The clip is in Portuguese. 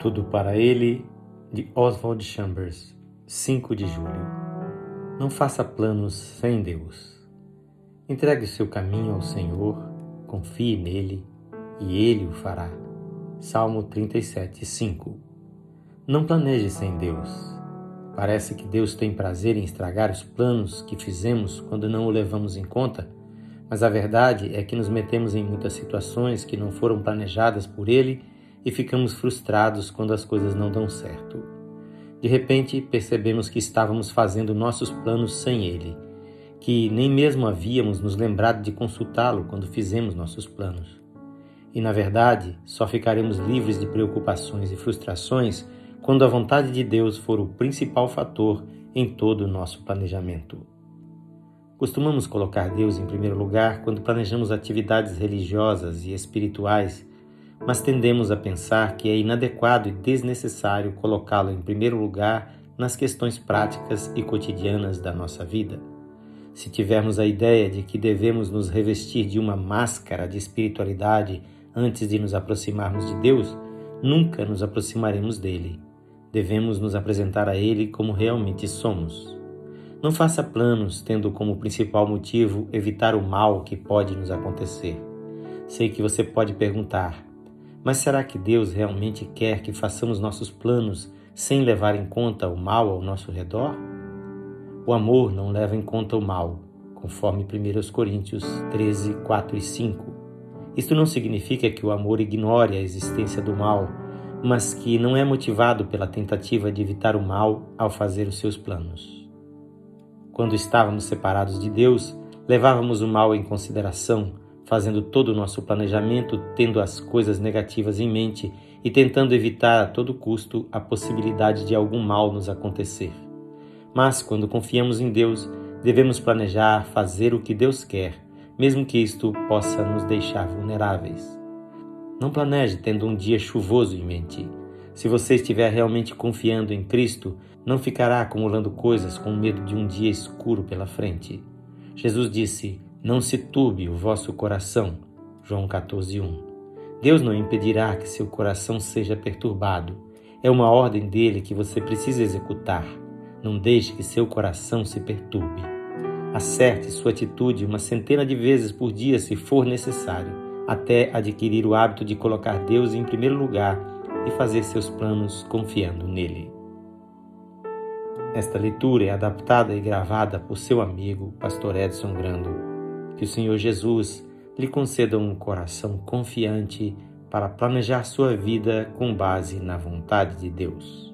Tudo para ele, de Oswald Chambers, 5 de julho. Não faça planos sem Deus. Entregue o seu caminho ao Senhor, confie nele e ele o fará. Salmo 37, 5. Não planeje sem Deus. Parece que Deus tem prazer em estragar os planos que fizemos quando não o levamos em conta, mas a verdade é que nos metemos em muitas situações que não foram planejadas por Ele e ficamos frustrados quando as coisas não dão certo. De repente, percebemos que estávamos fazendo nossos planos sem Ele, que nem mesmo havíamos nos lembrado de consultá-lo quando fizemos nossos planos. E na verdade, só ficaremos livres de preocupações e frustrações quando a vontade de Deus for o principal fator em todo o nosso planejamento. Costumamos colocar Deus em primeiro lugar quando planejamos atividades religiosas e espirituais mas tendemos a pensar que é inadequado e desnecessário colocá-lo em primeiro lugar nas questões práticas e cotidianas da nossa vida. Se tivermos a ideia de que devemos nos revestir de uma máscara de espiritualidade antes de nos aproximarmos de Deus, nunca nos aproximaremos dele. Devemos nos apresentar a Ele como realmente somos. Não faça planos tendo como principal motivo evitar o mal que pode nos acontecer. Sei que você pode perguntar: mas será que Deus realmente quer que façamos nossos planos sem levar em conta o mal ao nosso redor? O amor não leva em conta o mal, conforme 1 Coríntios 13, 4 e 5. Isto não significa que o amor ignore a existência do mal, mas que não é motivado pela tentativa de evitar o mal ao fazer os seus planos. Quando estávamos separados de Deus, levávamos o mal em consideração fazendo todo o nosso planejamento tendo as coisas negativas em mente e tentando evitar a todo custo a possibilidade de algum mal nos acontecer. Mas quando confiamos em Deus, devemos planejar fazer o que Deus quer, mesmo que isto possa nos deixar vulneráveis. Não planeje tendo um dia chuvoso em mente. Se você estiver realmente confiando em Cristo, não ficará acumulando coisas com medo de um dia escuro pela frente. Jesus disse: não se turbe o vosso coração. João 14:1. Deus não impedirá que seu coração seja perturbado. É uma ordem dele que você precisa executar. Não deixe que seu coração se perturbe. Acerte sua atitude uma centena de vezes por dia se for necessário, até adquirir o hábito de colocar Deus em primeiro lugar e fazer seus planos confiando nele. Esta leitura é adaptada e gravada por seu amigo, Pastor Edson Grando que o Senhor Jesus lhe conceda um coração confiante para planejar sua vida com base na vontade de Deus.